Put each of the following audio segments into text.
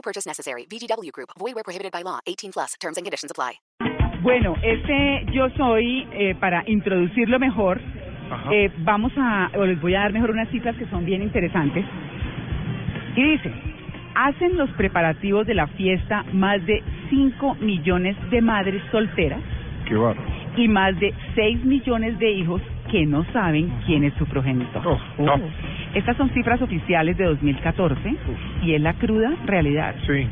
No purchase necessary. VGW Group. Void where prohibited by law. 18 plus. Terms and conditions apply. Bueno, este yo soy, eh, para introducirlo mejor, eh, vamos a, o les voy a dar mejor unas cifras que son bien interesantes. Y dice, hacen los preparativos de la fiesta más de 5 millones de madres solteras Qué bárbaro. y más de 6 millones de hijos que no saben quién es su progenitor. Oh, no. Estas son cifras oficiales de 2014 y es la cruda realidad. Sí.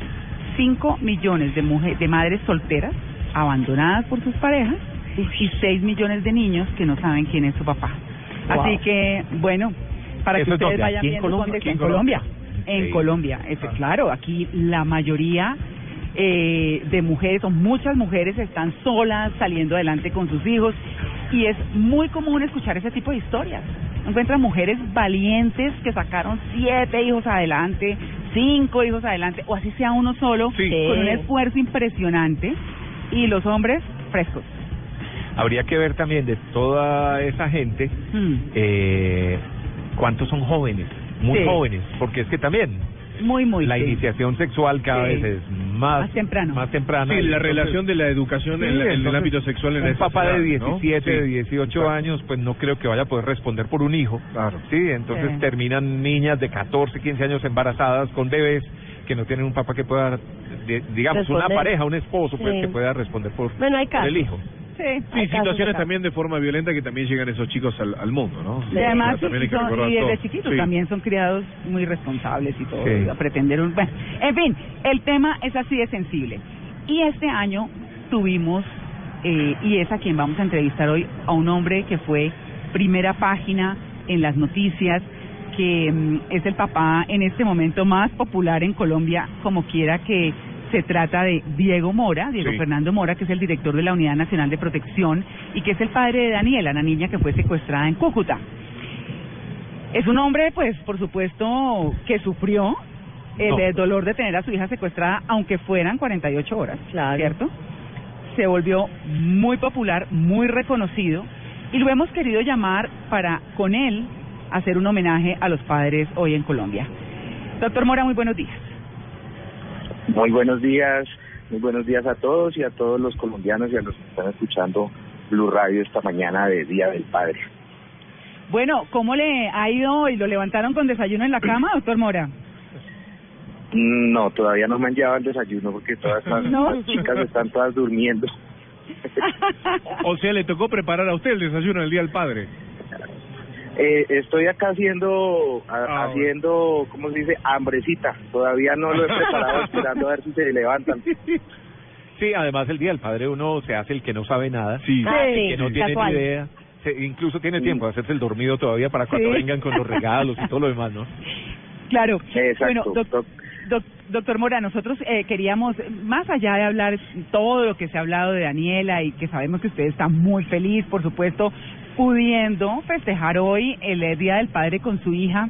5 millones de, mujer- de madres solteras abandonadas por sus parejas y 6 millones de niños que no saben quién es su papá. Así que, bueno, para que ¿Eso es ustedes vayan ¿Aquí en viendo Colombia? dónde- ¿Aquí en Colombia. En Sí. Colombia, Ah. claro, aquí la mayoría eh, de mujeres, o muchas mujeres están solas saliendo adelante con sus hijos y es muy común escuchar ese tipo de historias. Encuentran mujeres valientes que sacaron siete hijos adelante, cinco hijos adelante, o así sea uno solo, Sí. con un esfuerzo impresionante, y los hombres frescos. Habría que ver también de toda esa gente Mm, eh, cuántos son jóvenes, muy Sí. jóvenes, porque es que también Muy, muy. la sí. iniciación sexual cada Sí. vez es más, Más temprano. Más temprana. Sí, la Entonces, relación de la educación en, la- en el entonces, ámbito sexual en un esa papá de edad, ¿no? 17, de Sí. 18 Exacto. años, pues no creo que vaya a poder responder por un hijo. Claro. Sí, entonces Sí. terminan niñas de 14, 15 años embarazadas con bebés que no tienen un papá que pueda, de- digamos, una Responder. pareja, un esposo, pues Sí. que pueda responder por, Bueno, hay por el hijo. Sí. Sí, situaciones también de forma violenta que también llegan esos chicos al, al mundo, ¿no? Y además, hay y, son- y desde chiquitos Sí. también son criados muy responsables y todo, Sí. a pretender un... Bueno, en fin, el tema es así de sensible. Y este año tuvimos, eh, y es a quien vamos a entrevistar hoy, a un hombre que fue primera página en las noticias, que mm, es el papá en este momento más popular en Colombia, como quiera que se trata de Diego Mora, Diego Sí. Fernando Mora, que es el director de la Unidad Nacional de Protección y que es el padre de Daniela, la niña que fue secuestrada en Cúcuta. Es un hombre, pues, por supuesto, que sufrió el No. eh, dolor de tener a su hija secuestrada, aunque fueran 48 horas, Claro. ¿cierto? Se volvió muy popular, muy reconocido, y lo hemos querido llamar para, con él, hacer un homenaje a los padres hoy en Colombia. Doctor Mora, muy buenos días. Muy buenos días, muy buenos días a todos y a todos los colombianos y a los que están escuchando Blue Radio esta mañana de Día del Padre. Bueno, ¿cómo le ha ido hoy? ¿Lo levantaron con desayuno en la cama, doctor Mora? No, todavía no me han llevado el desayuno porque todas estas No. las chicas están todas durmiendo. O sea, le tocó preparar a usted el desayuno el Día del Padre. Eh, estoy acá haciendo, a- Ah, haciendo, ¿cómo se dice? Hambrecita. Todavía no lo he preparado esperando a ver si se levantan. Sí, además el Día del Padre uno se hace el que no sabe nada, Sí. Sí, que no tiene casual. ni idea, se- incluso tiene tiempo de hacerse el dormido todavía para cuando Sí. vengan con los regalos y todo lo demás, ¿no? Claro. Exacto. Bueno, doc- doc- doctor Mora, nosotros eh, queríamos, más allá de hablar todo lo que se ha hablado de Daniela y que sabemos que usted está muy feliz, por supuesto, pudiendo festejar hoy el eh, Día del Padre con su hija,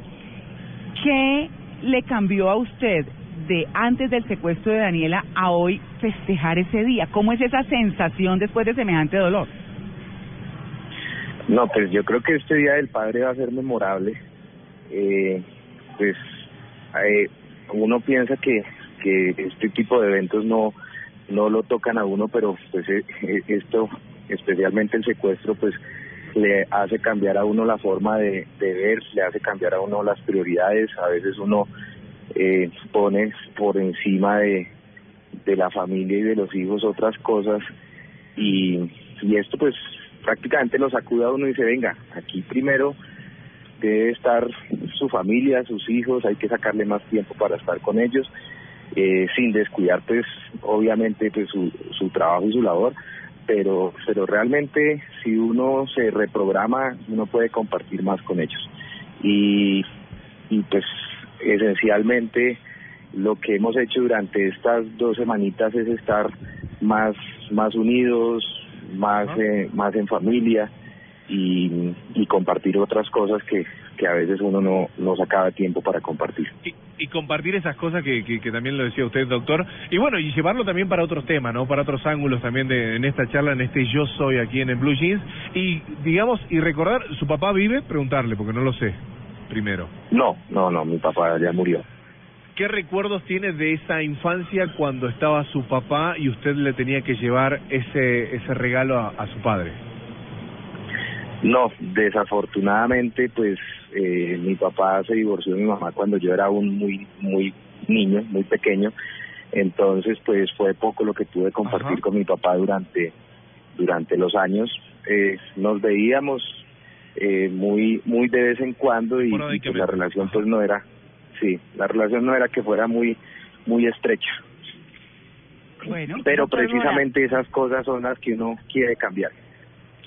¿qué le cambió a usted de antes del secuestro de Daniela a hoy festejar ese día? ¿Cómo es esa sensación después de semejante dolor? No, pues yo creo que este Día del Padre va a ser memorable. Eh, pues eh, uno piensa que, que este tipo de eventos no no lo tocan a uno, pero pues eh, eh, esto, especialmente el secuestro, pues le hace cambiar a uno la forma de, de ver, le hace cambiar a uno las prioridades. A veces uno eh, pone por encima de, de la familia y de los hijos otras cosas y, y esto pues prácticamente lo sacude a uno y dice, venga, aquí primero debe estar su familia, sus hijos, hay que sacarle más tiempo para estar con ellos, eh, sin descuidar pues obviamente pues su, su trabajo y su labor, pero, pero realmente si uno se reprograma, uno puede compartir más con ellos. Y, y pues esencialmente lo que hemos hecho durante estas dos semanitas es estar más más unidos, más eh, más en familia y, y compartir otras cosas que, que a veces uno no, no sacaba tiempo para compartir. Y, y compartir esas cosas que, que, que también lo decía usted, doctor. Y bueno, y llevarlo también para otros temas, ¿no? Para otros ángulos también de, en esta charla, en este Yo Soy aquí en el Blue Jeans. Y, digamos, y recordar, ¿su papá vive? Preguntarle, porque no lo sé, primero. No, no, no, mi papá ya murió. ¿Qué recuerdos tiene de esa infancia cuando estaba su papá y usted le tenía que llevar ese, ese regalo a, a su padre? No, desafortunadamente, pues eh, mi papá se divorció de mi mamá cuando yo era aún muy, muy niño, muy pequeño. Entonces, pues fue poco lo que pude compartir Ajá. con mi papá durante, durante los años. Eh, nos veíamos eh, muy, muy de vez en cuando y, y, pues, la relación pues no era, sí, la relación no era que fuera muy, muy estrecha. Bueno, Pero precisamente esas cosas son las que uno quiere cambiar.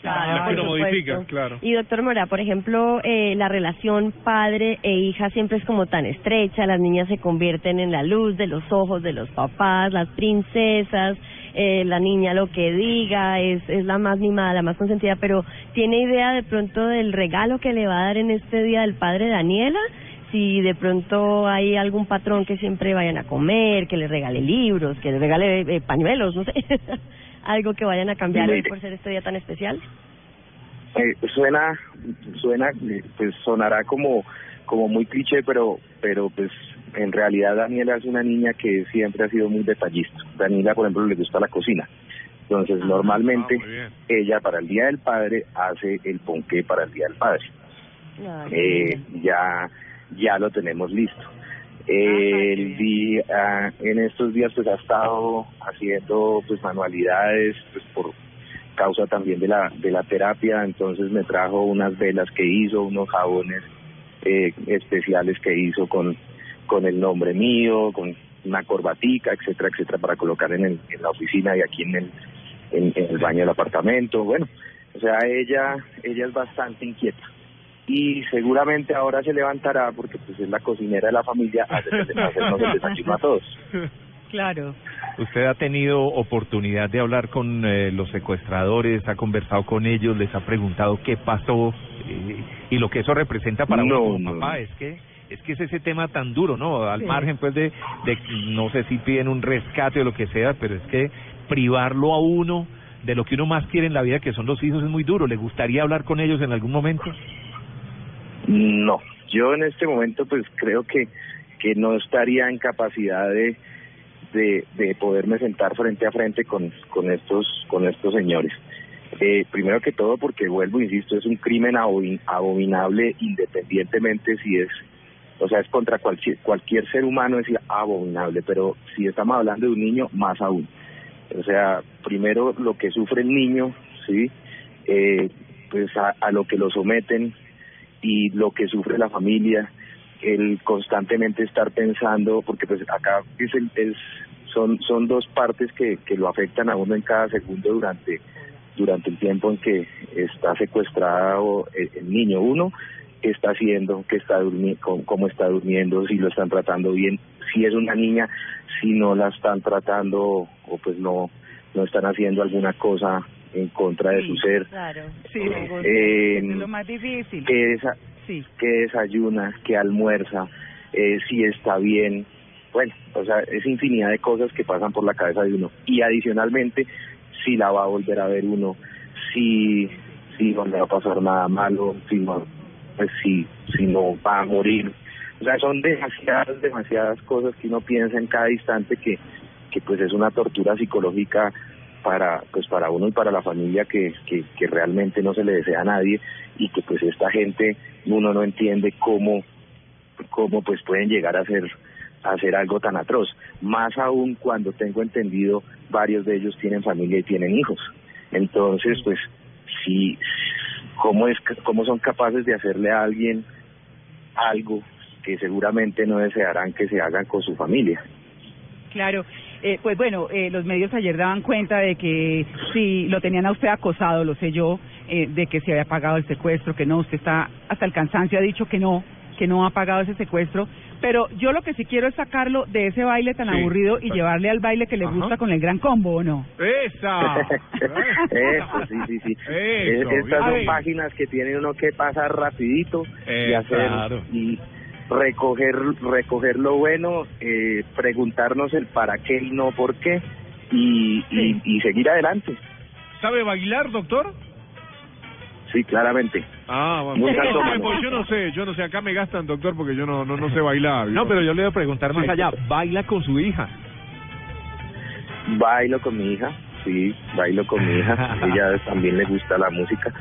Claro, modifica, claro. Y doctor Mora, por ejemplo, eh, la relación padre e hija siempre es como tan estrecha, las niñas se convierten en la luz de los ojos de los papás, las princesas, eh, la niña lo que diga, es, es la más mimada, la más consentida, pero ¿tiene idea de pronto del regalo que le va a dar en este día del padre Daniela? Si de pronto hay algún patrón que siempre vayan a comer, que le regale libros, que le regale eh, pañuelos, no sé, algo que vayan a cambiar hoy por ser este día tan especial. Eh, suena suena pues sonará como como muy cliché pero pero pues en realidad Daniela es una niña que siempre ha sido muy detallista. Daniela por ejemplo le gusta la cocina. Entonces normalmente Ah, muy bien. ella para el día del padre hace el ponqué para el día del padre. Eh, ya ya lo tenemos listo Eh, el día en estos días pues ha estado haciendo pues manualidades pues por causa también de la de la terapia. Entonces me trajo unas velas que hizo unos jabones eh, especiales que hizo con con el nombre mío con una corbatica etcétera etcétera para colocar en el, en la oficina y aquí en el en, en el baño del apartamento. Bueno o sea ella ella es bastante inquieta y seguramente ahora se levantará porque pues es la cocinera de la familia a hacer- a hacernos el desayuno a todos claro. ¿Usted ha tenido oportunidad de hablar con eh, los secuestradores, ha conversado con ellos, les ha preguntado qué pasó eh, y lo que eso representa para uno No, como no, papá? no. Es que es que es ese tema tan duro, ¿no? Al Sí. margen pues de, de no sé si piden un rescate o lo que sea, pero es que privarlo a uno de lo que uno más quiere en la vida, que son los hijos, es muy duro. ¿Le gustaría hablar con ellos en algún momento? No, yo en este momento pues creo que que no estaría en capacidad de de, de poderme sentar frente a frente con con estos con estos señores. Eh, primero que todo porque vuelvo insisto es un crimen abomin- abominable independientemente si es o sea es contra cualquier cualquier ser humano es abominable pero si estamos hablando de un niño más aún o sea primero lo que sufre el niño sí eh, pues a, a lo que lo someten y lo que sufre la familia, el constantemente estar pensando, porque pues acá es es, son, son dos partes que, que lo afectan a uno en cada segundo durante, durante el tiempo en que está secuestrado el, el niño. Uno, qué está haciendo, qué está cómo, cómo está durmiendo, si lo están tratando bien, si es una niña, si no la están tratando o pues no, no están haciendo alguna cosa en contra de Sí, su ser. Claro. Sí, Eh, es lo más difícil. que desa- Sí. que desayuna, que almuerza, eh, si está bien. Bueno, o sea, es infinidad de cosas que pasan por la cabeza de uno. Y adicionalmente, si la va a volver a ver uno, si, si no le va a pasar nada malo, si no, pues si, si no va a morir. O sea, son demasiadas, demasiadas cosas que uno piensa en cada instante que, que pues es una tortura psicológica para pues para uno y para la familia que, que, realmente no se le desea a nadie y que pues esta gente uno no entiende cómo cómo pues pueden llegar a a hacer algo tan atroz. Más aún cuando tengo entendido varios de ellos tienen familia y tienen hijos. Entonces pues sí cómo es cómo son capaces de hacerle a alguien algo que seguramente no desearán que se hagan con su familia Claro, eh, pues bueno, eh, los medios ayer daban cuenta de que si lo tenían a usted acosado, lo sé yo, eh, de que se había pagado el secuestro, que no, usted está hasta el cansancio, ha dicho que no, que no ha pagado ese secuestro, pero yo lo que sí quiero es sacarlo de ese baile tan Sí. aburrido y llevarle al baile que le Ajá. gusta con el gran combo, ¿o no? ¡Esa! Eso, sí, sí, sí. Eso, Es- Estas son páginas que tiene uno que pasar rapidito y Eh, hacer claro. y recoger recoger lo bueno, eh, preguntarnos el para qué y no por qué y, y, y seguir adelante. ¿Sabe bailar, doctor? Sí, claramente. Ah, bueno. Muy Yo no sé, calzómano. pues yo no sé, yo no sé, acá me gastan, doctor, porque yo no no, no sé bailar. No, pero yo le voy a preguntar más Sí. allá. ¿Baila con su hija? Bailo con mi hija, sí, bailo con mi hija. Ella también le gusta la música.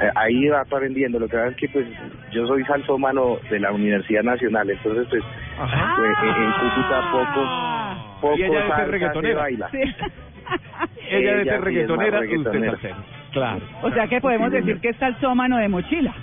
Eh, Ahí va aprendiendo. Lo que pasa es que pues yo soy salsómano de la Universidad Nacional, entonces pues pues, en- en Cúcuta poco poco Y ella debe ser salsa se reggaetonera. baila. Sí. Ella debe ser sí es reggaetonera, más usted reggaetonera. salsero. Claro. o sea que podemos Sí, decir que es salsómano de mochila.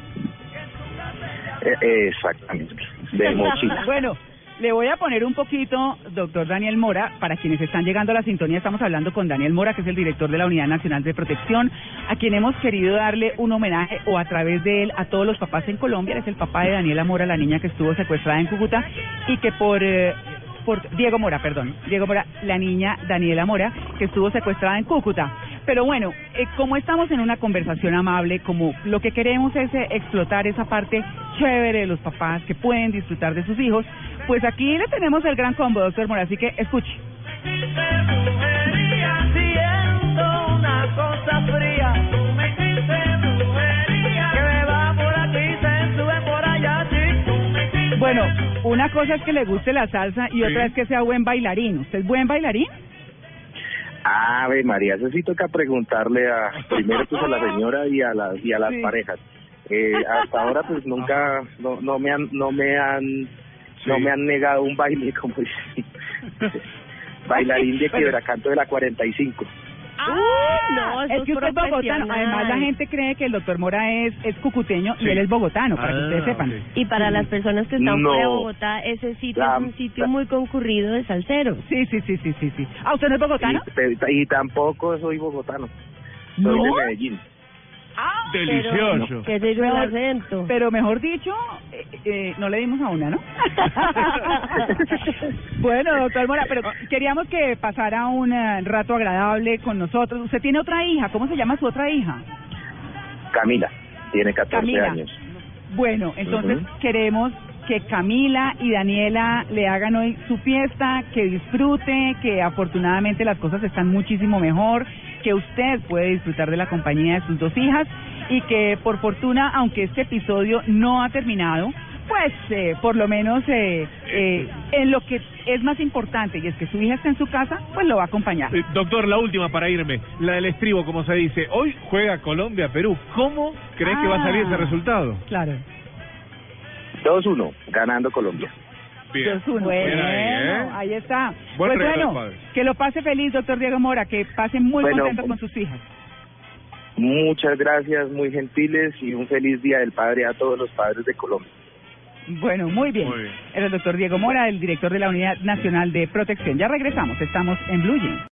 Eh, exactamente, de mochila. Bueno, le voy a poner un poquito, doctor Daniel Mora, para quienes están llegando a la sintonía, estamos hablando con Daniel Mora, que es el director de la Unidad Nacional de Protección, a quien hemos querido darle un homenaje o a través de él a todos los papás en Colombia. Es el papá de Daniela Mora, la niña que estuvo secuestrada en Cúcuta y que por... eh, por Diego Mora, perdón, Diego Mora, la niña Daniela Mora, que estuvo secuestrada en Cúcuta. Pero bueno, eh, como estamos en una conversación amable, como lo que queremos es eh, explotar esa parte chévere de los papás que pueden disfrutar de sus hijos, pues aquí le tenemos el gran combo, doctor Mora, así que escuche. Bueno, una cosa es que le guste la salsa y otra es que sea buen bailarín. ¿Usted es buen bailarín? Ave María, eso sí toca preguntarle a primero pues a la señora y a las y a las Sí. parejas. Eh, hasta ahora pues nunca no, no me han no me han no me han negado un baile como dicen. bailarín de Bueno. quebracanto de la 45. Uy, no, eso es que usted es bogotano. Además, la gente cree que el doctor Mora es, es cucuteño y él es bogotano, para que Ah, ustedes sepan. Y para las personas que están No. fuera de Bogotá, ese sitio La- es un sitio la- muy concurrido de salseros. Sí, sí, sí, sí, sí, sí. ¿Ah, usted no es bogotano? Y, tampoco soy bogotano. Soy ¿No? de Medellín. Ah, Delicioso. Que se hizo el acento. Pero mejor dicho, eh, eh, no le dimos a una, ¿no? bueno, doctor Mora, pero queríamos que pasara un eh, rato agradable con nosotros. Usted tiene otra hija, ¿cómo se llama su otra hija? Camila, tiene 14 Camila. años. Bueno, entonces queremos que Camila y Daniela le hagan hoy su fiesta, que disfrute, que afortunadamente las cosas están muchísimo mejor, que usted puede disfrutar de la compañía de sus dos hijas y que por fortuna, aunque este episodio no ha terminado, pues eh, por lo menos eh, eh, en lo que es más importante y es que su hija está en su casa, pues lo va a acompañar. Eh, Doctor, la última para irme, la del estribo, como se dice. Hoy juega Colombia-Perú. ¿Cómo crees que va a salir Ah. ese resultado? Claro. 2-1, ganando Colombia. Bien. Bueno, ahí, ¿eh? ahí está. Buen pues regalo bueno, que lo pase feliz, doctor Diego Mora, que pase muy Bueno, contento con sus hijas. Muchas gracias, muy gentiles y un feliz Día del Padre a todos los padres de Colombia. Bueno, muy bien. Muy bien. Era el doctor Diego Mora, el director de la Unidad Nacional de Protección. Ya regresamos, estamos en Blue Jeans.